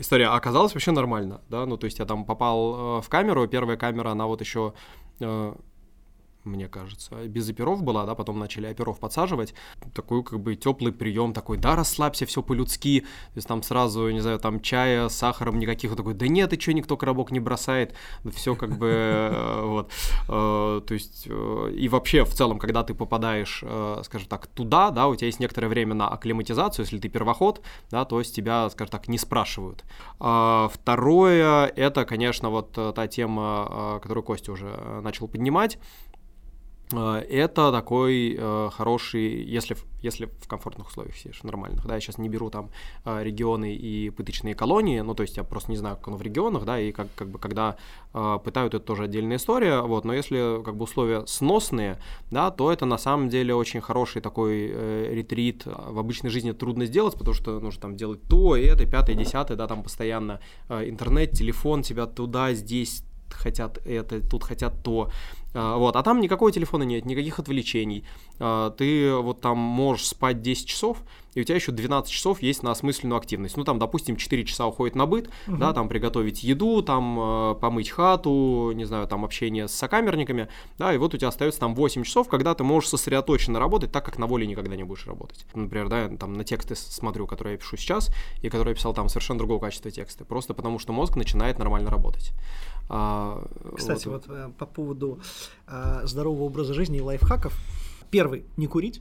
история, а оказалось вообще нормально, да, ну, то есть я там попал в камеру, первая камера, она вот еще мне кажется. Без оперов была, да, потом начали оперов подсаживать. Такой как бы теплый прием, такой, да, расслабься, все по-людски. То есть там сразу, не знаю, там чая, сахаром никаких. Такой, да нет, и что, никто коробок не бросает. Все как бы, э, вот. Э, то есть, э, и вообще, в целом, когда ты попадаешь, скажем так, туда, да, у тебя есть некоторое время на акклиматизацию, если ты первоход, да, то есть тебя, скажем так, не спрашивают. А второе, это, конечно, вот та тема, которую Костя уже начал поднимать, это такой э, хороший, если, если в комфортных условиях сидишь, нормальных, да, я сейчас не беру там э, регионы и пыточные колонии, ну, то есть я просто не знаю, как оно в регионах, да, и как, как бы когда э, пытают, это тоже отдельная история, вот, но если как бы условия сносные, да, то это на самом деле очень хороший такой э, ретрит, в обычной жизни трудно сделать, потому что нужно там делать то, и это, пятое, десятое, да, там постоянно э, интернет, телефон тебя туда, здесь хотят это, тут хотят то. А, вот, а там никакого телефона нет, никаких отвлечений. А, ты вот там можешь спать 10 часов, и у тебя еще 12 часов есть на осмысленную активность. Ну, там, допустим, 4 часа уходит на быт, угу. да, там приготовить еду, там а, помыть хату, не знаю, там общение с сокамерниками, да, и вот у тебя остается там 8 часов, когда ты можешь сосредоточенно работать, так как на воле никогда не будешь работать. Например, да, я там на тексты смотрю, которые я пишу сейчас, и которые я писал там совершенно другого качества тексты, просто потому что мозг начинает нормально работать. А, Кстати, вот, вот э, по поводу а, здорового образа жизни и лайфхаков. Первый – не курить.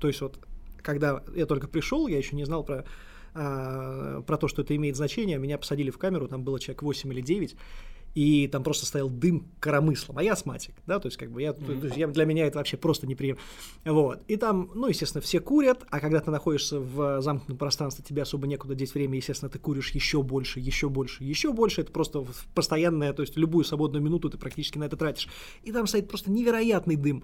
То есть вот когда я только пришел, я еще не знал про, а, про то, что это имеет значение. Меня посадили в камеру, там было человек 8 или 9 и там просто стоял дым коромыслом, а я астматик, да, то есть как бы я, mm-hmm. то есть я, для меня это вообще просто неприемлемо. Вот, и там, ну, естественно, все курят, а когда ты находишься в замкнутом пространстве, тебе особо некуда деть время, естественно, ты куришь еще больше, еще больше, еще больше, это просто постоянное, то есть любую свободную минуту ты практически на это тратишь, и там стоит просто невероятный дым.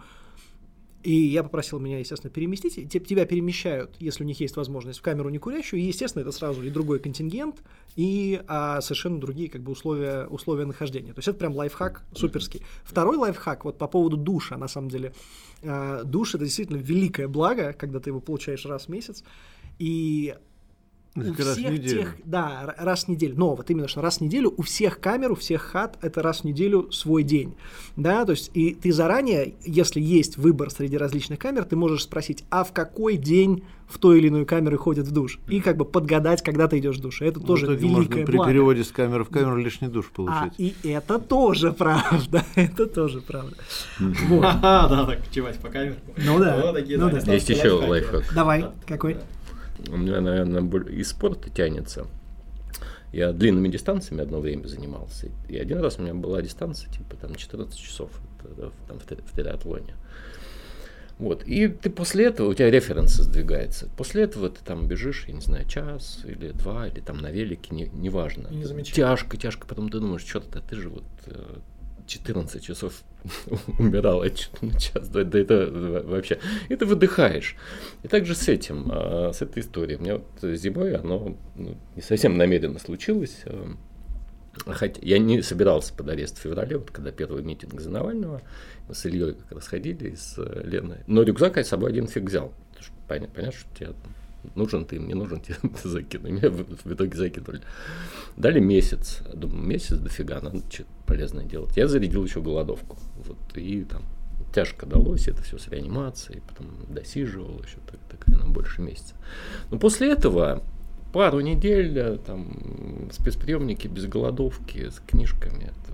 И я попросил меня, естественно, переместить. Тебя перемещают, если у них есть возможность, в камеру не курящую. И, естественно, это сразу и другой контингент, и а, совершенно другие как бы, условия, условия нахождения. То есть это прям лайфхак суперский. Второй лайфхак, вот по поводу душа, на самом деле. А, душ — это действительно великое благо, когда ты его получаешь раз в месяц. И у раз всех в неделю. тех, да, раз в неделю. Но вот именно что раз в неделю у всех камер, у всех хат это раз в неделю свой день, да, то есть и ты заранее, если есть выбор среди различных камер, ты можешь спросить, а в какой день в той или иную камеру ходят в душ и как бы подгадать, когда ты идешь в душ. Это вот тоже это великое можно при переводе с камеры в камеру лишний душ а, получить. А, и это тоже правда, это тоже правда. Да, так чевать по камеру. Ну да. Ну есть еще лайфхак. Давай, какой? У меня, наверное, из спорта тянется. Я длинными дистанциями одно время занимался. И один раз у меня была дистанция, типа там 14 часов там, в, триатлоне. Вот. И ты после этого, у тебя референсы сдвигается. После этого ты там бежишь, я не знаю, час или два, или там на велике, не, неважно. Не тяжко, тяжко. Потом ты думаешь, что-то ты же вот 14 э, часов умирал, а ну, час, да, да это вообще. Ты выдыхаешь. И также с этим, а, с этой историей. Меня вот зимой оно ну, не совсем намеренно случилось. Э, хотя я не собирался под арест в феврале, вот когда первый митинг за Навального, мы с Ильей как раз ходили с э, Леной. Но рюкзак я с собой один фиг взял. Понятно, что тебе нужен ты им, не нужен тебе закину. Меня в, итоге закинули. Дали месяц. Думаю, месяц дофига, надо что-то полезное делать. Я зарядил еще голодовку. Вот, и там тяжко далось это все с реанимацией, потом досиживал еще так, так на больше месяца. Но после этого пару недель э, там спецприемники без голодовки с книжками, это,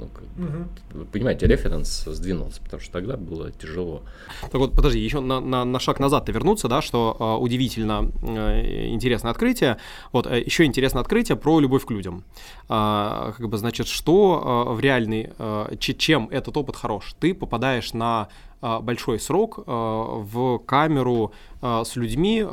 ну, как угу. понимаете, референс сдвинулся, потому что тогда было тяжело. Так вот, подожди, еще на, на, на шаг назад-то вернуться, да, что э, удивительно э, интересное открытие. Вот, э, еще интересное открытие про любовь к людям. Э, как бы, значит, что э, в реальный, э, чем этот опыт хорош? Ты попадаешь на большой срок э, в камеру э, с людьми,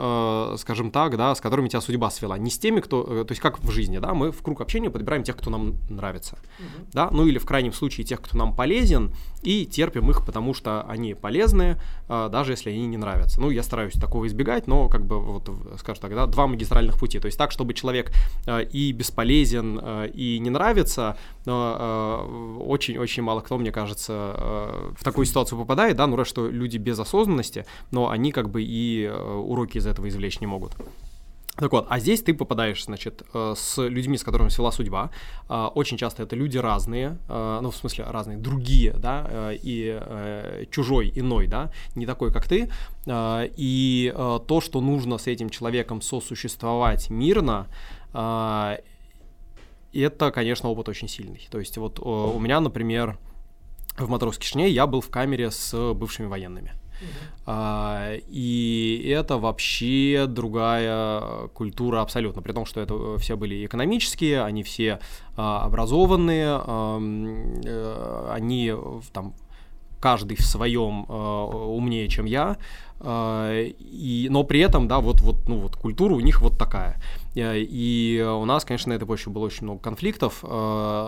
скажем так, да, с которыми тебя судьба свела. Не с теми, кто, э, то есть как в жизни, да, мы в круг общения подбираем тех, кто нам нравится, угу. да, ну или в крайнем случае тех, кто нам полезен, и терпим их, потому что они полезны, э, даже если они не нравятся. Ну, я стараюсь такого избегать, но как бы вот, скажем так, да, два магистральных пути, то есть так, чтобы человек и бесполезен, и не нравится, очень-очень мало кто, мне кажется, в такую ситуацию попадает, да, ну, раз что люди без осознанности, но они как бы и Э, уроки из этого извлечь не могут. Так вот, а здесь ты попадаешь, значит, э, с людьми, с которыми свела судьба. Э, очень часто это люди разные, ну, в смысле, разные, другие, да, и чужой, иной, да, не такой, как ты. И то, что нужно с этим человеком сосуществовать мирно, это, конечно, опыт очень сильный. То есть вот у меня, например, в «Матросской тишине» я был в камере с бывшими военными. А, и это вообще другая культура абсолютно, при том, что это э, все были экономические, они все а, образованные, а, они там каждый в своем э, умнее, чем я, э, и, но при этом, да, вот, вот, ну, вот культура у них вот такая. И у нас, конечно, на этой почве было очень много конфликтов, э,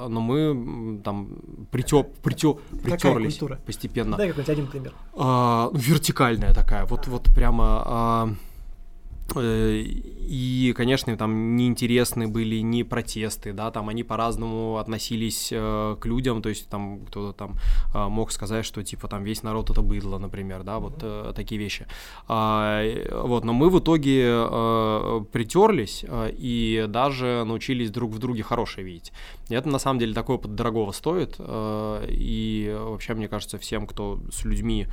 но мы там притё, притё, притерлись постепенно. Дай какой-нибудь один пример. Э, вертикальная такая, вот, вот прямо... Э, Э, и, конечно, там неинтересны были ни протесты, да, там они по-разному относились э, к людям, то есть там кто-то там э, мог сказать, что типа там весь народ это быдло, например, да, вот э, такие вещи. А, вот, но мы в итоге э, притерлись э, и даже научились друг в друге хорошее видеть. И это на самом деле опыт дорогого стоит, э, и вообще, мне кажется, всем, кто с людьми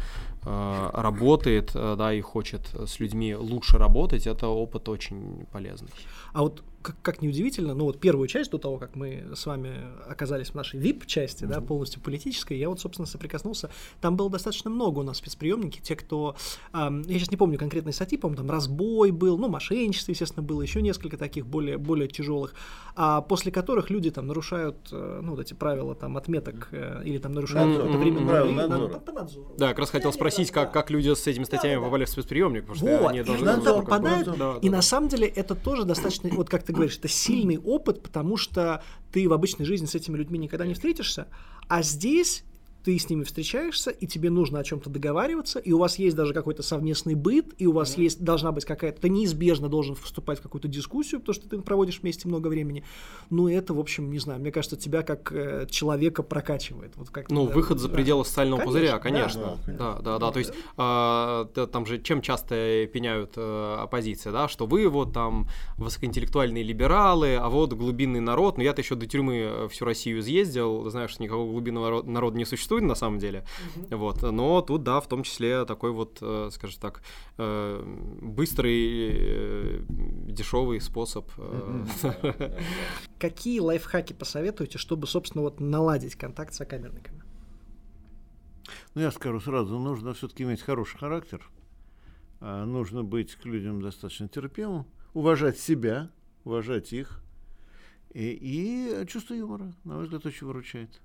э, работает, э, да, и хочет с людьми лучше работать, это опыт очень полезный. А вот как, как ни удивительно, ну вот первую часть до того, как мы с вами оказались в нашей VIP-части, mm-hmm. да, полностью политической, я вот, собственно, соприкоснулся. Там было достаточно много у нас спецприемники, те, кто, эм, я сейчас не помню конкретной статьи, по-моему, там разбой был, ну, мошенничество, естественно, было, еще несколько таких более, более тяжелых, а после которых люди там нарушают, э, ну, вот эти правила там отметок э, или там нарушают mm-hmm. это временное по, по надзору. Да, как раз хотел спросить, как, как люди с этими статьями да, попали да. в спецприемник, потому что вот, они должны... Надзор попадают, да, да, и да. на самом деле это тоже достаточно, вот как ты говоришь, это сильный опыт, потому что ты в обычной жизни с этими людьми никогда не встретишься, а здесь ты с ними встречаешься, и тебе нужно о чем-то договариваться, и у вас есть даже какой-то совместный быт, и у вас mm-hmm. есть, должна быть какая-то, ты неизбежно должен вступать в какую-то дискуссию, потому что ты проводишь вместе много времени. Ну, это, в общем, не знаю, мне кажется, тебя как э, человека прокачивает. Вот как ну, да, выход за пределы социального конечно, пузыря, конечно. Да, да, да, да. То есть э, там же чем часто пеняют э, оппозиция, да, что вы вот там высокоинтеллектуальные либералы, а вот глубинный народ, ну я-то еще до тюрьмы э, всю Россию съездил, знаешь, что никакого глубинного народа не существует, существует на самом деле. Угу. Вот. Но тут, да, в том числе такой вот, э, скажем так, э, быстрый, э, дешевый способ. Какие лайфхаки посоветуете, чтобы, собственно, вот наладить контакт с сокамерниками? Ну, я скажу сразу, нужно все-таки иметь хороший характер, а нужно быть к людям достаточно терпимым, уважать себя, уважать их, и, и чувство юмора, на мой взгляд, очень выручает.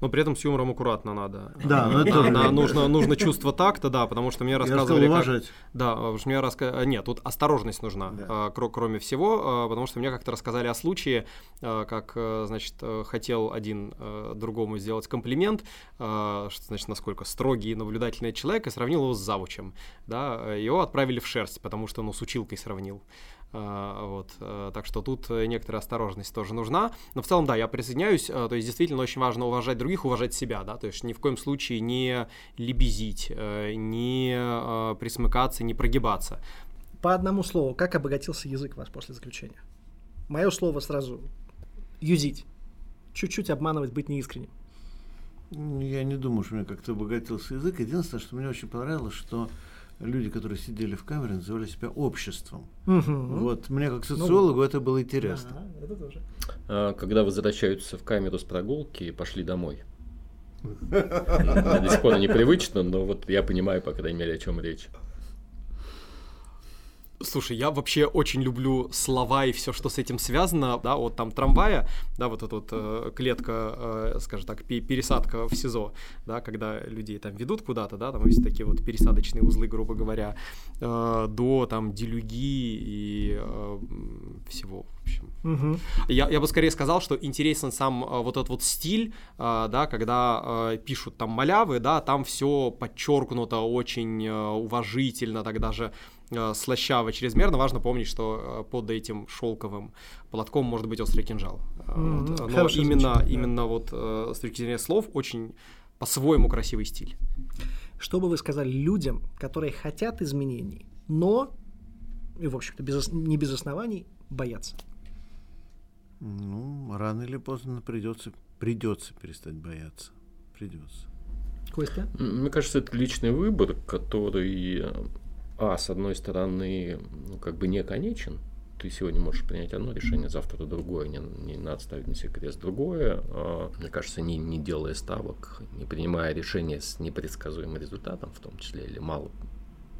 Но при этом с юмором аккуратно надо. Да, ну это... на, нужно, нужно чувство такта, да, потому что мне рассказывали... Я сказал, как... Да, потому что мне раска... Нет, тут осторожность нужна, да. кроме всего, потому что мне как-то рассказали о случае, как, значит, хотел один другому сделать комплимент, что, значит, насколько строгий и наблюдательный человек, и сравнил его с завучем, да, его отправили в шерсть, потому что, ну, с училкой сравнил. А, вот, э, так что тут некоторая осторожность тоже нужна. Но в целом, да, я присоединяюсь. Э, то есть действительно очень важно уважать других, уважать себя, да, то есть ни в коем случае не лебезить, э, не присмыкаться, не прогибаться. По одному слову, как обогатился язык вас после заключения? Мое слово сразу юзить. Чуть-чуть обманывать, быть неискренним. Я не думаю, что у меня как-то обогатился язык. Единственное, что мне очень понравилось, что люди, которые сидели в камере, называли себя обществом. Угу. Вот мне как социологу ну, это было интересно. Ага, это тоже. А, когда возвращаются в камеру с прогулки, пошли домой. До сих пор непривычно, но вот я понимаю, по крайней мере, о чем речь. Слушай, я вообще очень люблю слова и все, что с этим связано, да, вот там трамвая, да, вот эта вот э, клетка, э, скажем так, пересадка в СИЗО, да, когда людей там ведут куда-то, да, там есть такие вот пересадочные узлы, грубо говоря, э, до там делюги и э, всего, в общем. Угу. Я, я бы скорее сказал, что интересен сам э, вот этот вот стиль, э, да, когда э, пишут там малявы, да, там все подчеркнуто очень э, уважительно, так даже слащаво чрезмерно, важно помнить, что э, под этим шелковым платком может быть острый кинжал. Mm-hmm. Вот. Но Хорошо именно, звучит, именно вот э, с точки зрения слов очень по-своему красивый стиль. Что бы вы сказали людям, которые хотят изменений, но, и, в общем-то, без, не без оснований, боятся? Ну, рано или поздно придется, придется перестать бояться. Придется. Костя? Мне кажется, это личный выбор, который а, с одной стороны, ну, как бы не конечен, ты сегодня можешь принять одно решение, завтра другое, не, не надо ставить на себе крест другое. А, мне кажется, не, не делая ставок, не принимая решения с непредсказуемым результатом, в том числе, или мало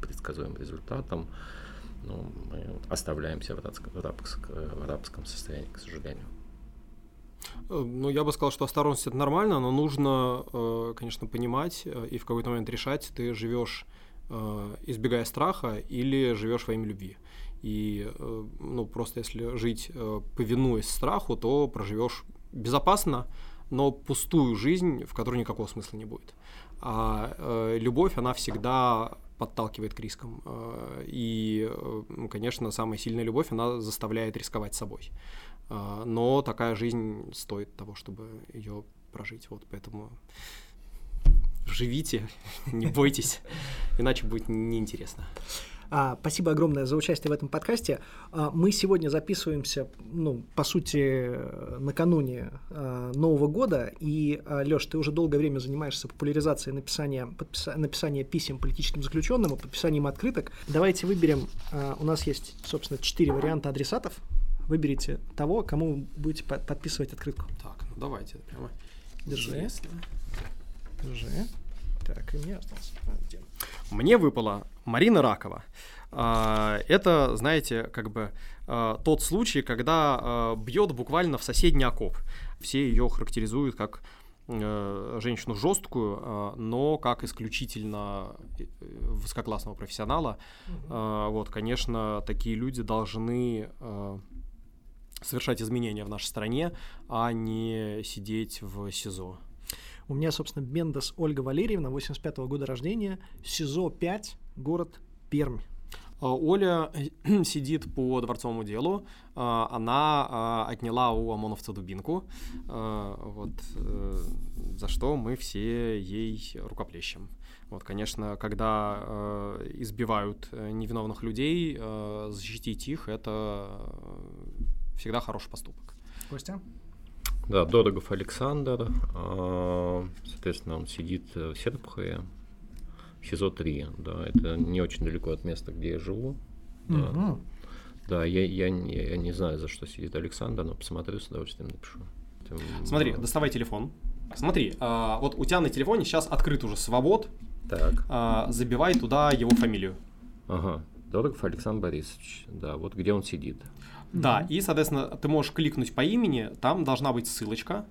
предсказуемым результатом, ну, мы оставляемся в, рабск, в, рабск, в рабском состоянии, к сожалению. Э, ну, я бы сказал, что осторожность это нормально, но нужно, э, конечно, понимать э, и в какой-то момент решать, ты живешь избегая страха, или живешь во имя любви. И э, ну, просто если жить, э, повинуясь страху, то проживешь безопасно, но пустую жизнь, в которой никакого смысла не будет. А э, любовь, она всегда подталкивает к рискам. Э, и, э, конечно, самая сильная любовь, она заставляет рисковать собой. Э, но такая жизнь стоит того, чтобы ее прожить. Вот поэтому живите, не бойтесь, иначе будет неинтересно. А, спасибо огромное за участие в этом подкасте. А, мы сегодня записываемся, ну, по сути, накануне а, Нового года. И, а, Лёш, ты уже долгое время занимаешься популяризацией написания, подписа, написания писем политическим заключенным и подписанием открыток. Давайте выберем, а, у нас есть, собственно, четыре варианта адресатов. Выберите того, кому будете подписывать открытку. Так, ну давайте прямо. Держи. Интересно. Держи. Так, и мне остался один. Мне выпала Марина Ракова. А, это, знаете, как бы а, тот случай, когда а, бьет буквально в соседний окоп. Все ее характеризуют как э, женщину жесткую, но как исключительно э, высококлассного профессионала. Угу. Вот, конечно, такие люди должны совершать изменения в нашей стране, а не сидеть в СИЗО. У меня, собственно, Бендас Ольга Валерьевна, 85 -го года рождения, СИЗО-5, город Пермь. А, Оля сидит по дворцовому делу. А, она а, отняла у ОМОНовца дубинку, вот, э, за что мы все ей рукоплещем. Вот, конечно, когда э, избивают э, невиновных людей, защитить их – это всегда хороший поступок. Костя? Да, Дорогов Александр, а, соответственно, он сидит в Серпухове, СИЗО-3, да, это не очень далеко от места, где я живу. Да, угу. да я, я, я не знаю, за что сидит Александр, но посмотрю, с удовольствием напишу. Смотри, доставай телефон. Смотри, а, вот у тебя на телефоне сейчас открыт уже свобод. Так. А, забивай туда его фамилию. Ага. Дорогов Александр Борисович. Да, вот где он сидит. Да, и, соответственно, ты можешь кликнуть по имени, там должна быть ссылочка,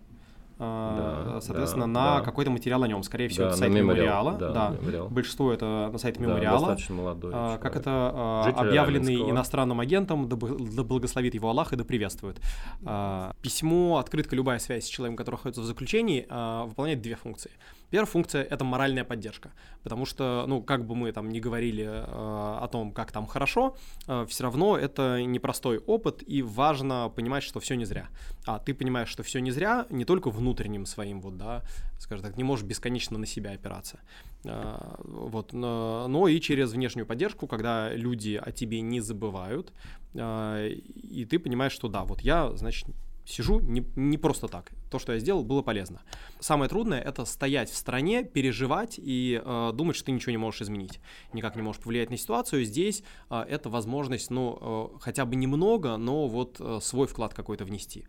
да, соответственно, да, на да. какой-то материал о нем. Скорее всего, да, это сайт мемориала. Да, да. Мемориал. Большинство это на сайте мемориала. Да, достаточно молодой. А, как это Житель объявленный иностранным агентом, да благословит его Аллах и да приветствует. А, письмо, открытка, любая связь с человеком, который находится в заключении, а, выполняет две функции. Первая функция — это моральная поддержка, потому что, ну, как бы мы там ни говорили э, о том, как там хорошо, э, все равно это непростой опыт, и важно понимать, что все не зря. А ты понимаешь, что все не зря не только внутренним своим, вот, да, скажем так, не можешь бесконечно на себя опираться. Э, вот, но и через внешнюю поддержку, когда люди о тебе не забывают, э, и ты понимаешь, что да, вот я, значит, сижу не, не просто так. То, что я сделал, было полезно. Самое трудное это стоять в стране, переживать и э, думать, что ты ничего не можешь изменить, никак не можешь повлиять на ситуацию. Здесь э, это возможность, ну, э, хотя бы немного, но вот э, свой вклад какой-то внести.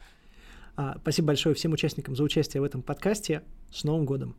А, спасибо большое всем участникам за участие в этом подкасте. С Новым годом!